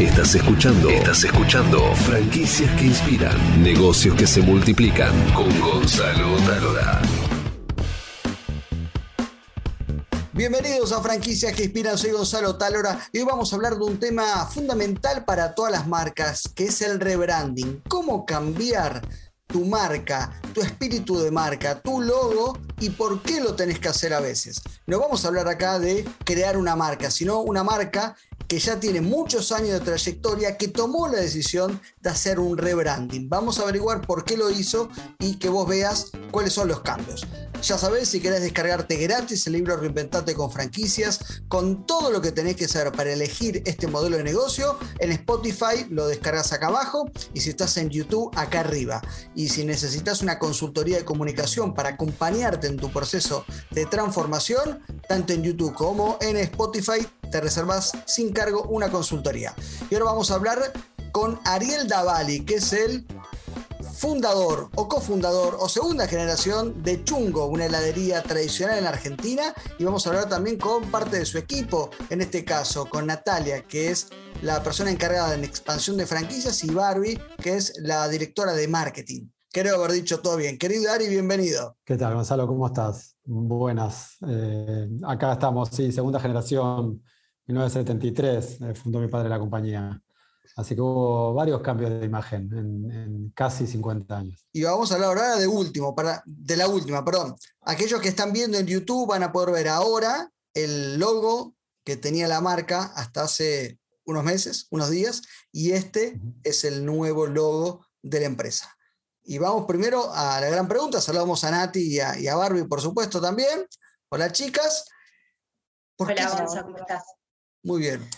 Estás escuchando. Estás escuchando. Franquicias que inspiran. Negocios que se multiplican. Con Gonzalo Talora. Bienvenidos a Franquicias que Inspiran, soy Gonzalo Talora y hoy vamos a hablar de un tema fundamental para todas las marcas, que es el rebranding. ¿Cómo cambiar tu marca, tu espíritu de marca, tu logo y por qué lo tenés que hacer a veces? No vamos a hablar acá de crear una marca, sino una marca que ya tiene muchos años de trayectoria, que tomó la decisión de hacer un rebranding. Vamos a averiguar por qué lo hizo y que vos veas cuáles son los cambios. Ya sabés, si querés descargarte gratis el libro Reinventate con franquicias, con todo lo que tenés que saber para elegir este modelo de negocio, en Spotify lo descargas acá abajo y si estás en YouTube, acá arriba. Y si necesitas una consultoría de comunicación para acompañarte en tu proceso de transformación, tanto en YouTube como en Spotify, te reservas sin cargo una consultoría. Y ahora vamos a hablar con Ariel Davali, que es el fundador o cofundador o segunda generación de Chungo, una heladería tradicional en Argentina. Y vamos a hablar también con parte de su equipo, en este caso con Natalia, que es la persona encargada en expansión de franquicias, y Barbie, que es la directora de marketing. Creo haber dicho todo bien. Querido Ari, bienvenido. ¿Qué tal, Gonzalo? ¿Cómo estás? Buenas. Eh, acá estamos, sí, segunda generación 1973 eh, fundó mi padre la compañía. Así que hubo varios cambios de imagen en, casi 50 años. Y vamos a hablar ahora de último, para, de la última, perdón. Aquellos que están viendo en YouTube van a poder ver ahora el logo que tenía la marca hasta hace unos meses, unos días, y este es el nuevo logo de la empresa. Y vamos primero a la gran pregunta. Saludamos a Nati y a, Barbie, por supuesto, también. Hola, chicas. Hola, Gonzalo, ¿cómo estás? Muy bien.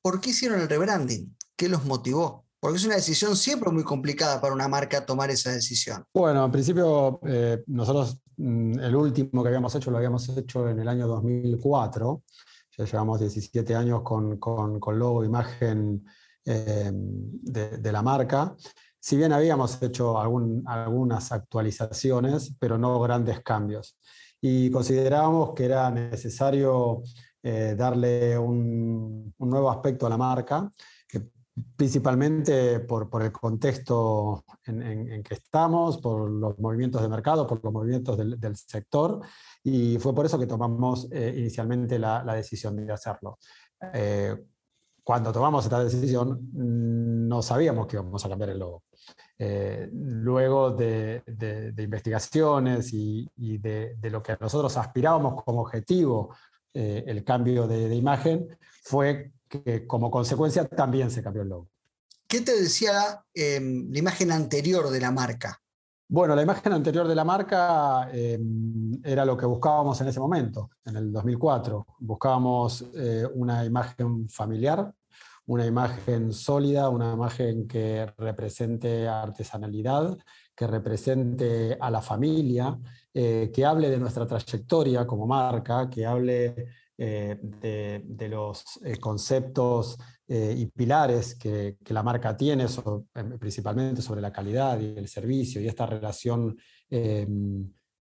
¿Por qué hicieron el rebranding? ¿Qué los motivó? Porque es una decisión siempre muy complicada para una marca tomar esa decisión. Bueno, en principio, eh, nosotros mm, el último que habíamos hecho lo habíamos hecho en el año 2004. Ya llevamos 17 años con, con, con logo, imagen eh, de, la marca. Si bien habíamos hecho algunas actualizaciones, pero no grandes cambios. Y considerábamos que era necesario eh, darle un, nuevo aspecto a la marca, principalmente por, el contexto en, que estamos, por los movimientos de mercado, por los movimientos del, sector, y fue por eso que tomamos eh, inicialmente la, decisión de hacerlo. Eh, cuando tomamos esta decisión, no sabíamos que íbamos a cambiar el logo. Luego de, investigaciones y, y de, de, lo que nosotros aspirábamos como objetivo eh, el cambio de, imagen, fue que como consecuencia también se cambió el logo. ¿Qué te decía em, la imagen anterior de la marca? Bueno, la imagen anterior de la marca em, era lo que buscábamos en ese momento, en el 2004. Buscábamos eh, una imagen familiar, una imagen sólida, una imagen que represente artesanalidad, que represente a la familia, eh, que hable de nuestra trayectoria como marca, que hable eh, de, los eh, conceptos y pilares que, la marca tiene, principalmente sobre la calidad y el servicio y esta relación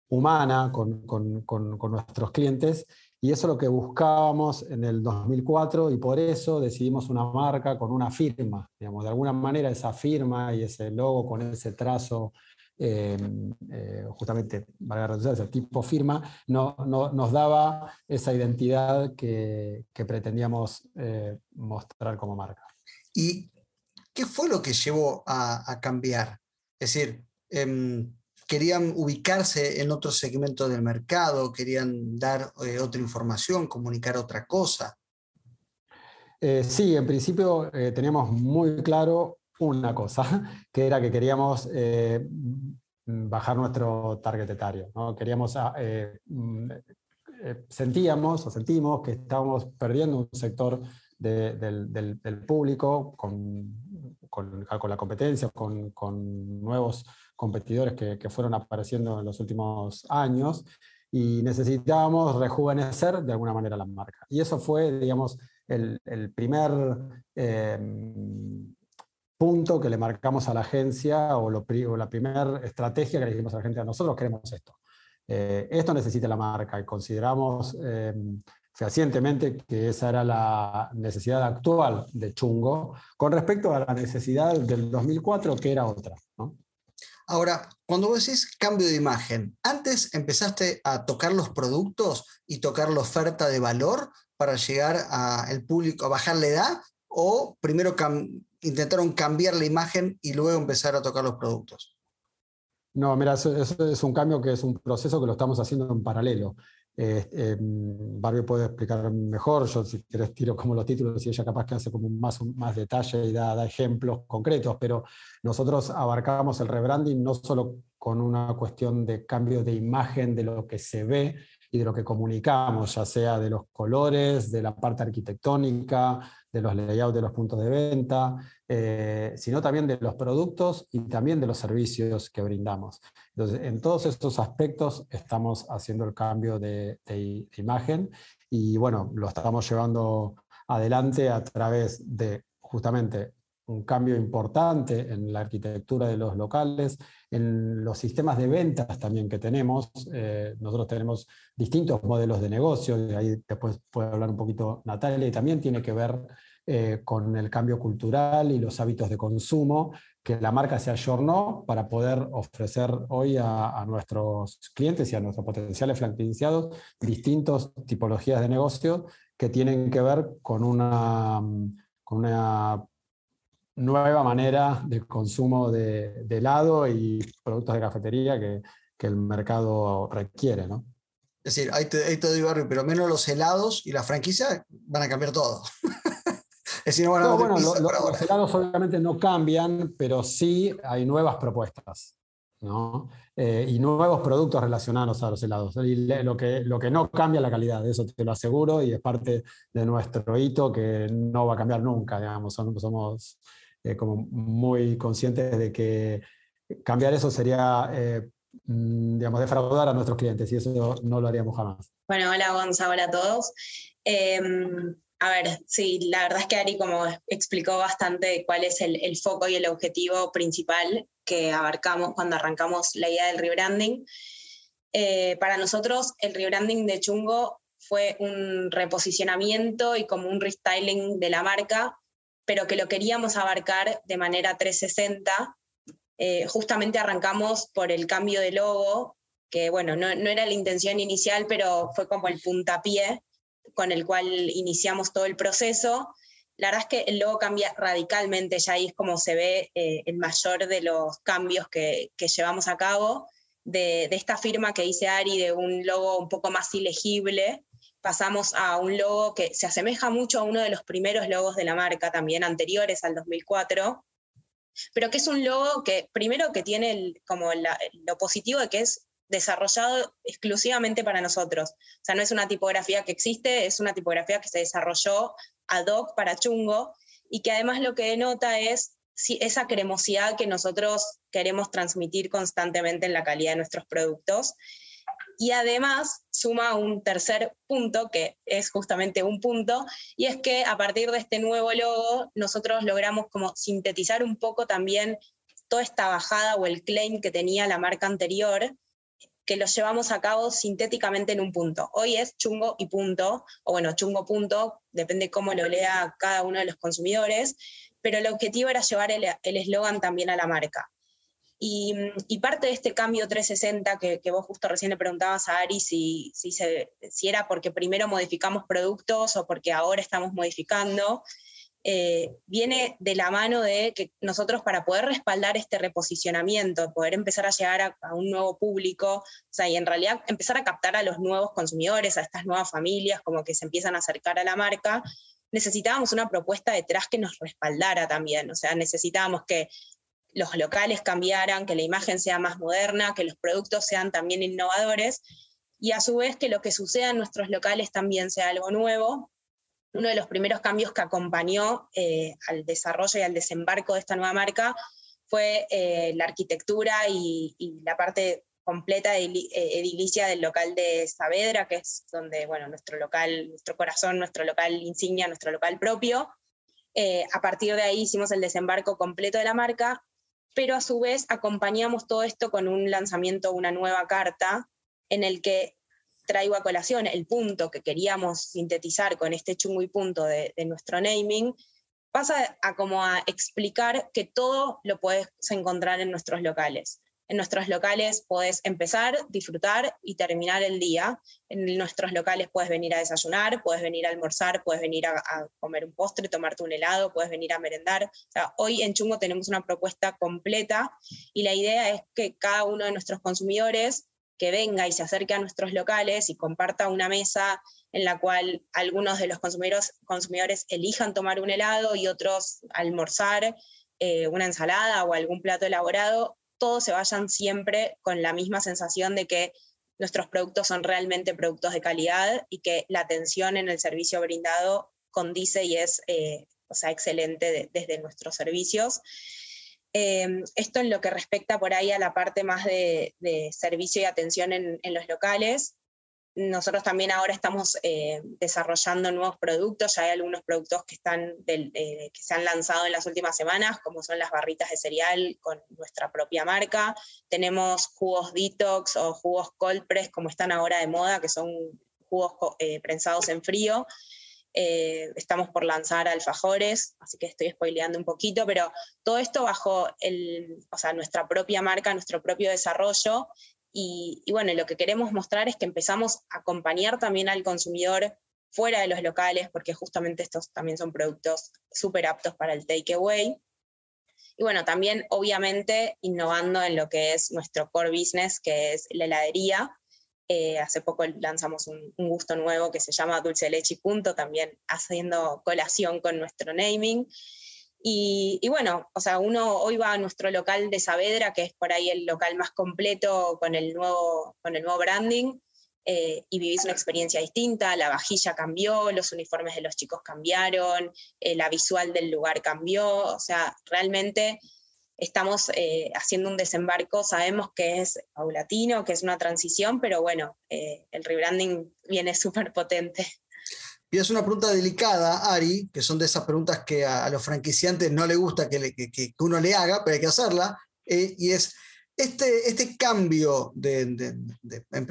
humana con, con, nuestros clientes. Y eso es lo que buscábamos en el 2004 y por eso decidimos una marca con una firma. Digamos, de alguna manera esa firma y ese logo con ese trazo Em, eh, justamente, valga la ese tipo firma, no, nos daba esa identidad que, pretendíamos eh, mostrar como marca. ¿Y qué fue lo que llevó a, cambiar? Es decir, em, querían ubicarse en otro segmento del mercado, querían dar eh, otra información, comunicar otra cosa. sí, en principio teníamos muy claro una cosa, que era que queríamos eh, bajar nuestro target etario. ¿no? Queríamos, ah, eh, mm, eh, sentíamos o sentimos que estábamos perdiendo un sector del, público con, con, la competencia, con, con nuevos competidores que, que, fueron apareciendo en los últimos años y necesitábamos rejuvenecer de alguna manera la marca. Y eso fue, digamos, el, el primer punto que le marcamos a la agencia o, la primera estrategia que le dijimos a la agencia, nosotros queremos esto. Eh, esto necesita la marca y consideramos em, fehacientemente que esa era la necesidad actual de Chungo con respecto a la necesidad del 2004, que era otra. Ahora, cuando vos decís cambio de imagen, ¿antes empezaste a tocar los productos y tocar la oferta de valor para llegar al público, a bajar la edad? ¿O primero intentaron cambiar la imagen y luego empezar a tocar los productos? No, mira, eso, es un cambio que es un proceso que lo estamos haciendo en paralelo. Eh, Barbie puede explicar mejor, yo si quieres tiro como los títulos y ella capaz que hace como más, más detalle y da, ejemplos concretos, pero nosotros abarcamos el rebranding no solo con una cuestión de cambio de imagen de lo que se ve y de lo que comunicamos, ya sea de los colores, de la parte arquitectónica, de los layouts de los puntos de venta, eh, sino también de los productos y también de los servicios que brindamos. Entonces, en todos estos aspectos estamos haciendo el cambio de, imagen y bueno, lo estamos llevando adelante a través de justamente un cambio importante en la arquitectura de los locales, en los sistemas de ventas también que tenemos. Eh, nosotros tenemos distintos modelos de negocio, y ahí después puede hablar un poquito Natalia, y también tiene que ver eh, con el cambio cultural y los hábitos de consumo que la marca se ayornó para poder ofrecer hoy a, nuestros clientes y a nuestros potenciales franquiciados distintas tipologías de negocio que tienen que ver con una, con una nueva manera de consumo de, helado y productos de cafetería que, el mercado requiere. ¿no? Es decir, ahí te, ahí te doy barrio, pero menos los helados y la franquicia van a cambiar todo. Es decir, bueno, los helados obviamente no cambian, pero sí hay nuevas propuestas. ¿no? Eh, y nuevos productos relacionados a los helados. Y lo, que, lo que no cambia la calidad, eso te lo aseguro, y es parte de nuestro hito que no va a cambiar nunca, digamos. Somos, eh, como muy conscientes de que cambiar eso sería, eh, mm, digamos, defraudar a nuestros clientes, y eso no lo haríamos jamás. Bueno, hola Gonza, hola a todos. Em, a ver, sí, la verdad es que Ari como explicó bastante cuál es el, foco y el objetivo principal que abarcamos cuando arrancamos la idea del rebranding. Eh, para nosotros el rebranding de Chungo fue un reposicionamiento y como un restyling de la marca, pero que lo queríamos abarcar de manera 360. Eh, justamente arrancamos por el cambio de logo, que bueno, no, no era la intención inicial, pero fue como el puntapié con el cual iniciamos todo el proceso. La verdad es que el logo cambia radicalmente, ya ahí es como se ve eh, el mayor de los cambios que, llevamos a cabo. De, esta firma que dice Ari, de un logo un poco más ilegible, pasamos a un logo que se asemeja mucho a uno de los primeros logos de la marca, también anteriores al 2004, pero que es un logo que primero que tiene como lo positivo de que es desarrollado exclusivamente para nosotros. O sea, no es una tipografía que existe, es una tipografía que se desarrolló ad hoc para Chungo y que además lo que denota es esa cremosidad que nosotros queremos transmitir constantemente en la calidad de nuestros productos. Y además suma un tercer punto, que es justamente un punto, y es que a partir de este nuevo logo nosotros logramos como sintetizar un poco también toda esta bajada o el claim que tenía la marca anterior, que lo llevamos a cabo sintéticamente en un punto. Hoy es chungo y punto, o bueno, chungo punto, depende cómo lo lea cada uno de los consumidores, pero el objetivo era llevar el eslogan también a la marca. Y, parte de este cambio 360 que, que, vos justo recién le preguntabas a Ari si, si, si era porque primero modificamos productos o porque ahora estamos modificando, eh, viene de la mano de que nosotros para poder respaldar este reposicionamiento, poder empezar a llegar a, un nuevo público, o sea, y en realidad empezar a captar a los nuevos consumidores, a estas nuevas familias, como que se empiezan a acercar a la marca, necesitábamos una propuesta detrás que nos respaldara también, o sea, necesitábamos que los locales cambiaran, que la imagen sea más moderna, que los productos sean también innovadores y a su vez que lo que suceda en nuestros locales también sea algo nuevo uno de los primeros cambios que acompañó eh, al desarrollo y al desembarco de esta nueva marca fue eh, la arquitectura y, la parte completa eh, edilicia del local de Saavedra, que es donde, bueno, nuestro local, nuestro corazón, nuestro local insignia, nuestro local propio. a partir de ahí hicimos el desembarco completo de la marca, pero a su vez acompañamos todo esto con un lanzamiento, una nueva carta, en el que traigo a colación el punto que queríamos sintetizar con este chungo y punto de, nuestro naming, pasa a como a explicar que todo lo puedes encontrar en nuestros locales. En nuestros locales puedes empezar, disfrutar y terminar el día. En nuestros locales puedes venir a desayunar, puedes venir a almorzar, puedes venir a, comer un postre, tomarte un helado, puedes venir a merendar. hoy en Chungo tenemos una propuesta completa y la idea es que cada uno de nuestros consumidores que venga y se acerque a nuestros locales y comparta una mesa en la cual algunos de los consumidores, consumidores elijan tomar un helado y otros almorzar eh, una ensalada o algún plato elaborado, todos se vayan siempre con la misma sensación de que nuestros productos son realmente productos de calidad y que la atención en el servicio brindado condice y es eh, o sea, excelente desde nuestros servicios. Em, esto en lo que respecta por ahí a la parte más de, servicio y atención en, los locales. Nosotros también ahora estamos eh, desarrollando nuevos productos, ya hay algunos productos que, están que se han lanzado en las últimas semanas, como son las barritas de cereal con nuestra propia marca. Tenemos jugos detox o jugos cold press, como están ahora de moda, que son jugos eh, prensados en frío. Eh, estamos por lanzar alfajores, así que estoy spoileando un poquito, pero todo esto bajo el, o sea, nuestra propia marca, nuestro propio desarrollo. Y, bueno, lo que queremos mostrar es que empezamos a acompañar también al consumidor fuera de los locales, porque justamente estos también son productos súper aptos para el takeaway. Y bueno, también obviamente innovando en lo que es nuestro core business, que es la heladería, eh, hace poco lanzamos un, gusto nuevo que se llama Dulce Leche y Punto, también haciendo colación con nuestro naming. Y, bueno, o sea, uno hoy va a nuestro local de Saavedra, que es por ahí el local más completo con el nuevo, con el nuevo branding, eh, y vivís una experiencia distinta, la vajilla cambió, los uniformes de los chicos cambiaron, eh, la visual del lugar cambió, o sea, realmente estamos eh, haciendo un desembarco, sabemos que es paulatino, que es una transición, pero bueno, el rebranding viene súper potente. Y es una pregunta delicada, Ari, que son de esas preguntas que a, los franquiciantes no les gusta que, uno le haga, pero hay que hacerla, eh, y es este, este cambio de, en,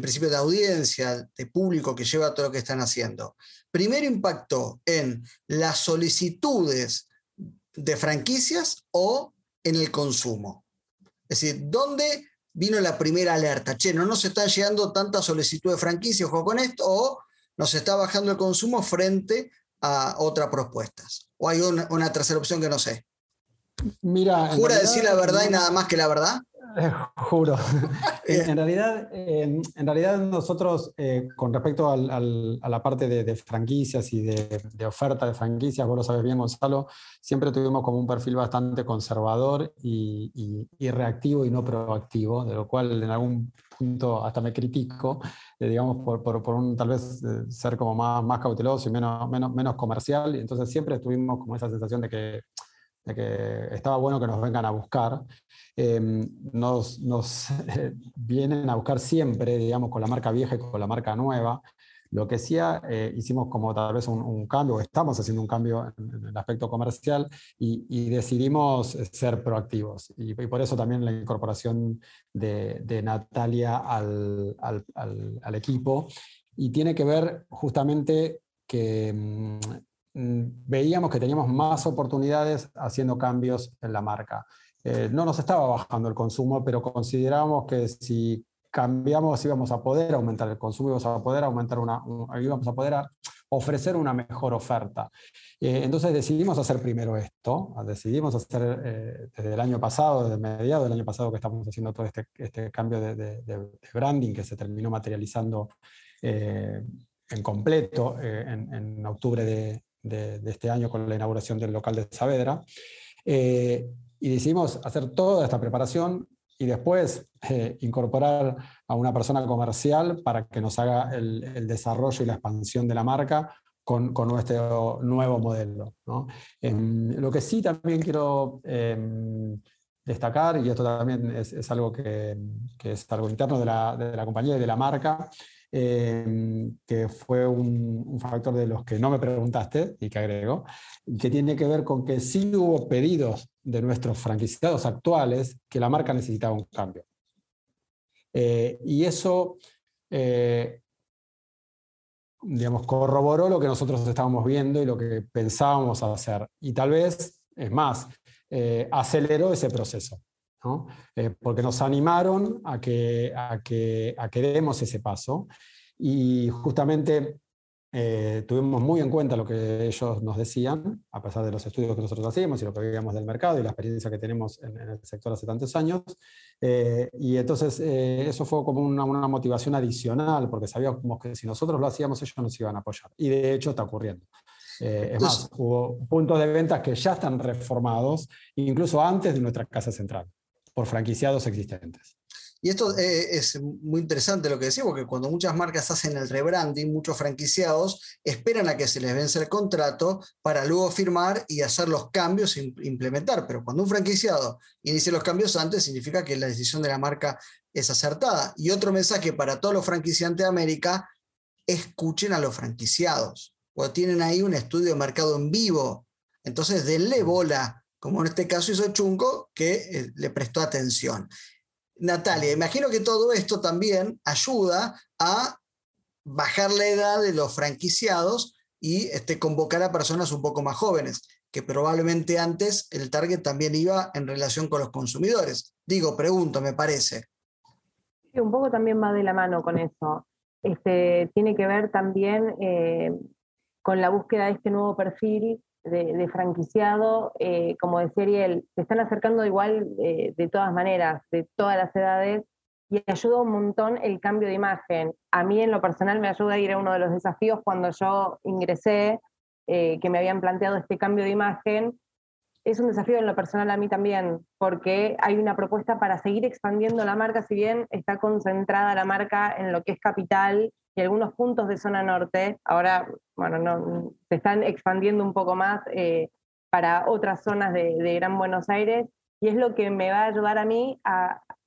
principio de audiencia, de público que lleva todo lo que están haciendo, primero impactó en las solicitudes de franquicias o en el consumo. Es decir, ¿dónde vino la primera alerta? Che, no nos están llegando tantas solicitudes de franquicia, ojo con esto, o nos está bajando el consumo frente a otras propuestas. O hay una, tercera opción que no sé. Mira, ¿Jura decir la verdad y nada más que la verdad? juro. en, realidad, en realidad nosotros, eh, con respecto a la parte de, franquicias y de, oferta de franquicias, vos lo sabes bien, Gonzalo, siempre tuvimos como un perfil bastante conservador y, reactivo y no proactivo, de lo cual en algún hasta me critico, eh, digamos, por, por, un tal vez eh, ser como más, más cauteloso y menos, menos, menos comercial. Y entonces siempre tuvimos como esa sensación de que de que estaba bueno que nos vengan a buscar. Em, nos, nos vienen a buscar siempre, digamos, con la marca vieja y con la marca nueva. Lo que sí eh, hicimos como tal vez un, cambio, estamos haciendo un cambio en, el aspecto comercial y, decidimos ser proactivos. Y, por eso también la incorporación de, Natalia al, al, al, equipo. Y tiene que ver justamente que mm, Mm, veíamos que teníamos más oportunidades haciendo cambios en la marca. Eh, no nos estaba bajando el consumo, pero considerábamos que si cambiamos íbamos a poder aumentar el consumo, íbamos a poder aumentar una, íbamos a poder ofrecer una mejor oferta. Eh, entonces decidimos hacer primero esto, decidimos hacer eh, desde el año pasado, desde mediados del año pasado que estamos haciendo todo este, este cambio de, de, branding que se terminó materializando en completo en, en, octubre de, de, este año con la inauguración del local de Saavedra. Eh, y decidimos hacer toda esta preparación y después eh, incorporar a una persona comercial para que nos haga el, desarrollo y la expansión de la marca con, nuestro nuevo modelo. Em, lo que sí también quiero em, destacar, y esto también es, algo que, que, es algo interno de la, de la compañía y de la marca, Em, que fue un, factor de los que no me preguntaste y que agrego, que tiene que ver con que sí hubo pedidos de nuestros franquiciados actuales que la marca necesitaba un cambio. Eh, y eso eh, digamos, corroboró lo que nosotros estábamos viendo y lo que pensábamos hacer. Y tal vez, es más, eh, aceleró ese proceso, eh, porque nos animaron a que, a, que, a que demos ese paso. Y justamente eh, tuvimos muy en cuenta lo que ellos nos decían, a pesar de los estudios que nosotros hacíamos y lo que veíamos del mercado y la experiencia que tenemos en, el sector hace tantos años. Eh, y entonces eh, eso fue como una, una, motivación adicional, porque sabíamos que si nosotros lo hacíamos, ellos nos iban a apoyar. Y de hecho está ocurriendo. es más, hubo puntos de ventas que ya están reformados, incluso antes de nuestra casa central, por franquiciados existentes. Y esto eh, es muy interesante lo que decimos, porque cuando muchas marcas hacen el rebranding, muchos franquiciados esperan a que se les vence el contrato para luego firmar y hacer los cambios e implementar. Pero cuando un franquiciado inicia los cambios antes, significa que la decisión de la marca es acertada. Y otro mensaje para todos los franquiciantes de América, escuchen a los franquiciados, o tienen ahí un estudio de mercado en vivo. Entonces, denle bola, como en este caso hizo Chunco, que eh, le prestó atención. Natalia, imagino que todo esto también ayuda a bajar la edad de los franquiciados y este, convocar a personas un poco más jóvenes, que probablemente antes el target también iba en relación con los consumidores. Digo, pregunto, me parece. Sí, un poco también va de la mano con eso. Este, tiene que ver también eh, con la búsqueda de este nuevo perfil de, franquiciado, eh, como decía Ariel, se están acercando igual eh, de todas maneras, de todas las edades, y ayuda un montón el cambio de imagen. A mí en lo personal me ayuda a ir a uno de los desafíos cuando yo ingresé, eh, que me habían planteado este cambio de imagen. Es un desafío en lo personal a mí también, porque hay una propuesta para seguir expandiendo la marca, si bien está concentrada la marca en lo que es capital y algunos puntos de zona norte, ahora, bueno, no, se están expandiendo un poco más eh, para otras zonas de, Gran Buenos Aires, y es lo que me va a ayudar a mí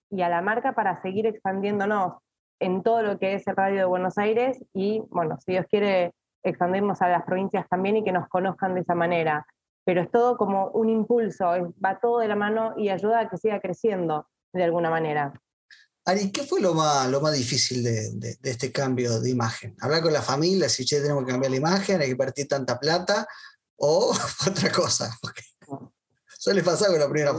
y a la marca para seguir expandiéndonos en todo lo que es el radio de Buenos Aires y, bueno, si Dios quiere, expandirnos a las provincias también y que nos conozcan de esa manera. Pero es todo como un impulso, va todo de la mano y ayuda a que siga creciendo de alguna manera. Ari, ¿qué fue lo más, lo más difícil de, este cambio de imagen? ¿Hablar con la familia, si che, tenemos que cambiar la imagen, hay que invertir tanta plata? ¿O otra cosa? suele pasar con la primera.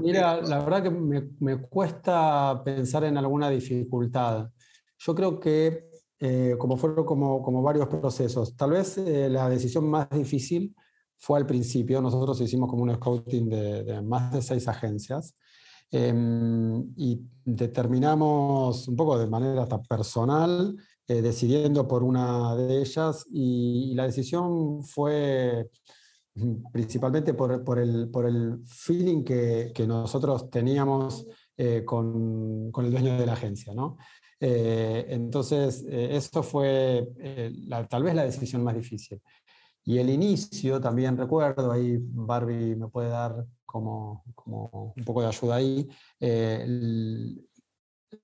Mira, la verdad que me, cuesta pensar en alguna dificultad. Yo creo que, eh, como fueron como, como, varios procesos, tal vez eh, la decisión más difícil fue al principio. Nosotros hicimos como un scouting de, de más de seis agencias y determinamos un poco de manera hasta personal, eh, decidiendo por una de ellas, y, la decisión fue mm, principalmente por, por, el, por el, feeling que, que nosotros teníamos eh, con, con, el dueño de la agencia. ¿no? Eh, entonces, eso fue tal vez la decisión más difícil. Y el inicio también recuerdo, ahí Barbie me puede dar como, un poco de ayuda ahí. Eh, el,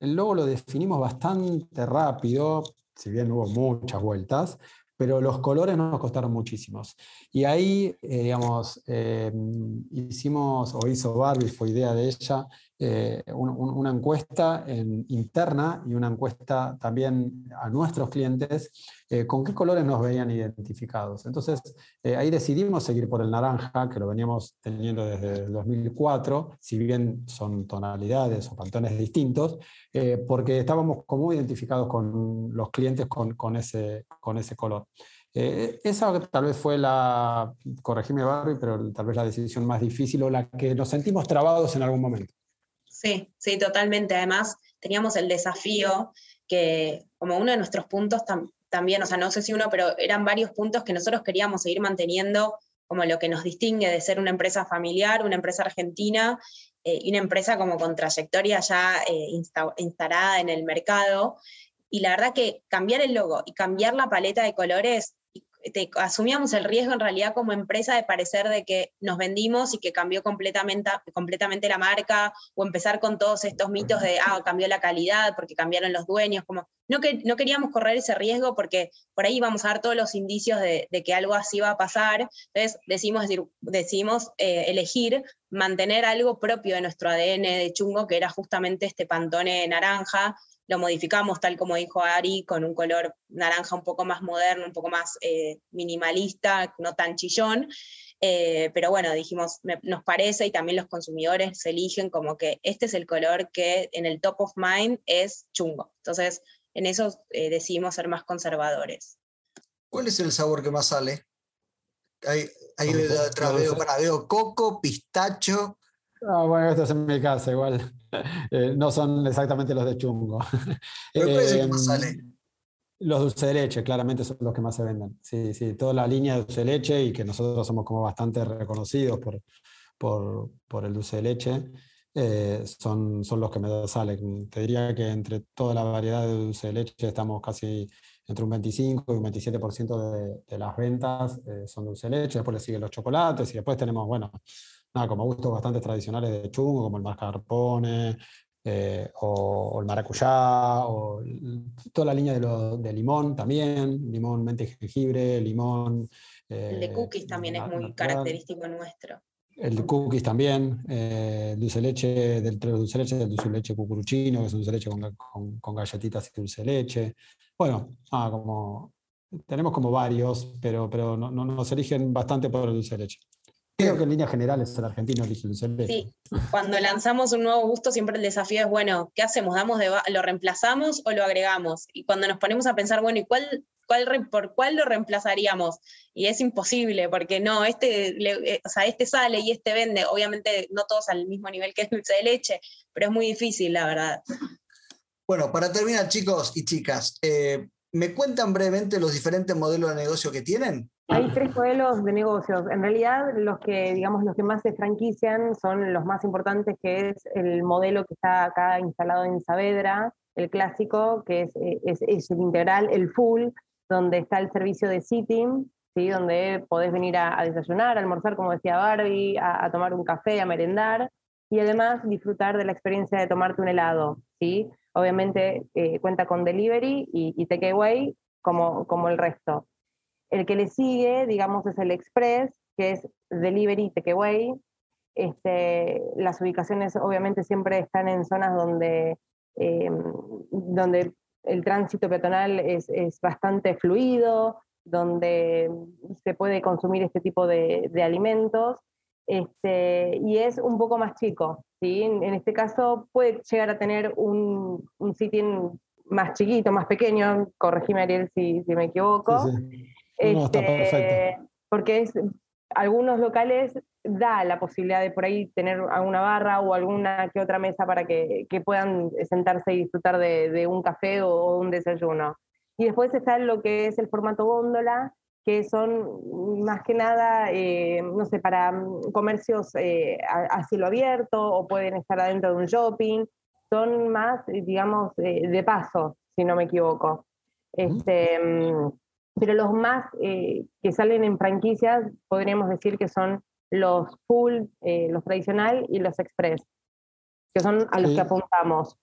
logo lo definimos bastante rápido, si bien hubo muchas vueltas, pero los colores nos costaron muchísimos. Y ahí, eh, digamos, eh, hicimos, o hizo Barbie, fue idea de ella, eh, una encuesta interna y una encuesta también a nuestros clientes eh, con qué colores nos veían identificados. Entonces, eh, ahí decidimos seguir por el naranja, que lo veníamos teniendo desde el 2004, si bien son tonalidades o pantones distintos, porque estábamos como identificados con los clientes con, ese, con ese color. esa tal vez fue la, corregime Barry, pero tal vez la decisión más difícil o la que nos sentimos trabados en algún momento. Sí, sí, totalmente. Además, teníamos el desafío que como uno de nuestros puntos también, o sea, no sé si uno, pero eran varios puntos que nosotros queríamos seguir manteniendo como lo que nos distingue de ser una empresa familiar, una empresa argentina eh, y una empresa como con trayectoria ya eh, instalada en el mercado. Y la verdad que cambiar el logo y cambiar la paleta de colores asumíamos el riesgo en realidad como empresa de parecer de que nos vendimos y que cambió completamente, completamente la marca o empezar con todos estos mitos de, ah, cambió la calidad porque cambiaron los dueños, como no, que, no queríamos correr ese riesgo porque por ahí íbamos a dar todos los indicios de, que algo así iba a pasar. Entonces decidimos, decidimos eh, elegir mantener algo propio de nuestro ADN de chungo, que era justamente este pantone naranja. Lo modificamos, tal como dijo Ari, con un color naranja un poco más moderno, un poco más eh, minimalista, no tan chillón. Eh, pero bueno, dijimos, nos parece y también los consumidores se eligen como que este es el color que en el top of mind es chungo. Entonces, en eso eh, decidimos ser más conservadores. ¿Cuál es el sabor que más sale? Ahí, ahí veo, veo coco, pistacho. Ah, bueno, esto es en mi casa igual. Eh, no son exactamente los de chungo. ¿Pero cuál es el que más sale? Los dulces de leche, claramente son los que más se venden. Sí, sí, toda la línea de dulce de leche y que nosotros somos como bastante reconocidos por, por, por el dulce de leche, eh, son, son los que me salen. Te diría que entre toda la variedad de dulce de leche estamos casi entre un 25 y un 27% de, de, las ventas eh, son dulce de leche, después le siguen los chocolates y después tenemos, bueno, nada, como gustos bastante tradicionales de chungo, como el mascarpone, eh, o, el maracuyá, o toda la línea de, de limón también, limón, mente y jengibre, limón. el de cookies también es muy característico nuestro. El de cookies también, eh, dulce leche, del dulce leche, del dulce leche cucuruchino, que es dulce leche con, con, galletitas y dulce leche. Bueno, ah, como, tenemos como varios, pero, pero no, no, nos eligen bastante por el dulce leche. Creo que en líneas generales el argentino elige el dulce leche. Sí, cuando lanzamos un nuevo gusto siempre el desafío es, bueno, ¿qué hacemos? ¿Damos de ¿Lo reemplazamos o lo agregamos? Y cuando nos ponemos a pensar, bueno, ¿y cuál, cuál, por cuál lo reemplazaríamos? Y es imposible, porque no, este, eh, o sea, este sale y este vende, obviamente no todos al mismo nivel que el dulce de leche, pero es muy difícil, la verdad. Bueno, para terminar, chicos y chicas, eh, ¿me cuentan brevemente los diferentes modelos de negocio que tienen? Hay tres modelos de negocios. En realidad, los que, digamos, los que más se franquician son los más importantes, que es el modelo que está acá instalado en Saavedra, el clásico, que es, es, el integral, el full, donde está el servicio de sitting, ¿sí? donde podés venir a, desayunar, a almorzar, como decía Barbie, a, tomar un café, a merendar, y además disfrutar de la experiencia de tomarte un helado. ¿sí? Obviamente eh, cuenta con delivery y, y takeaway como, como el resto. El que le sigue, digamos, es el Express, que es Delivery Takeaway. Este, las ubicaciones obviamente siempre están en zonas donde, em, donde el tránsito peatonal es, bastante fluido, donde se puede consumir este tipo de, alimentos. Este, y es un poco más chico. ¿sí? En, este caso puede llegar a tener un, un sitio más chiquito, más pequeño, corregime Ariel si, si me equivoco, este, porque es, algunos locales da la posibilidad de por ahí tener alguna barra o alguna que otra mesa para que, puedan sentarse y disfrutar de, un café o, un desayuno. Y después está lo que es el formato góndola, que son más que nada, eh, no sé, para mm, comercios eh, a, cielo abierto o pueden estar adentro de un shopping. Son más, digamos, de paso, si no me equivoco. Este, mm, pero los más eh, que salen en franquicias podríamos decir que son los full, eh, los tradicional y los express, que son a los que apuntamos.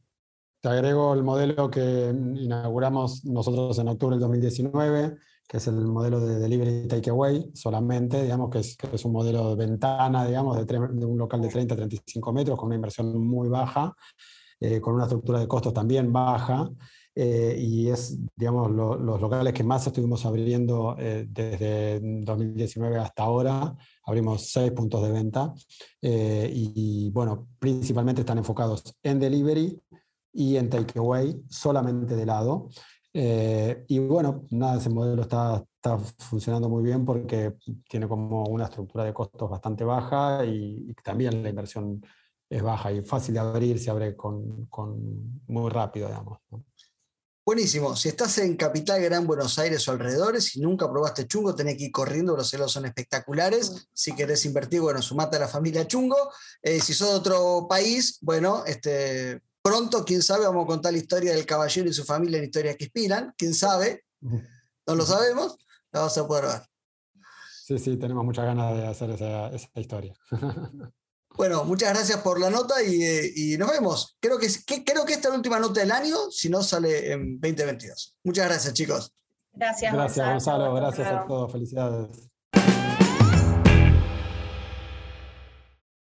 Te agrego el modelo que inauguramos nosotros en octubre del 2019, que es el modelo de delivery takeaway solamente, digamos que es, que es un modelo de ventana, digamos, de, de, un local de 30 a 35 metros con una inversión muy baja, eh, con una estructura de costos también baja. Eh, y es, digamos, los locales que más estuvimos abriendo eh, desde 2019 hasta ahora. Abrimos seis puntos de venta eh, y, bueno, principalmente están enfocados en delivery y en takeaway, solamente de lado. Y bueno, nada, ese modelo está, está, funcionando muy bien porque tiene como una estructura de costos bastante baja y, también la inversión es baja y fácil de abrir, se abre con, con muy rápido, digamos. Buenísimo. Si estás en Capital Gran Buenos Aires o alrededores y nunca probaste chungo, tenés que ir corriendo, los celos son espectaculares. Si querés invertir, bueno, sumate a la familia chungo. Eh, si sos de otro país, bueno, este, pronto, quién sabe, vamos a contar la historia del caballero y su familia en historias que inspiran. Quién sabe, no lo sabemos, la vamos a poder ver. Sí, sí, tenemos muchas ganas de hacer esa, esa historia. Bueno, muchas gracias por la nota y, nos vemos. Creo que, creo que esta es la última nota del año, si no sale en 2022. Muchas gracias, chicos. Gracias, Gracias, Gonzalo. Gracias a todos. Felicidades.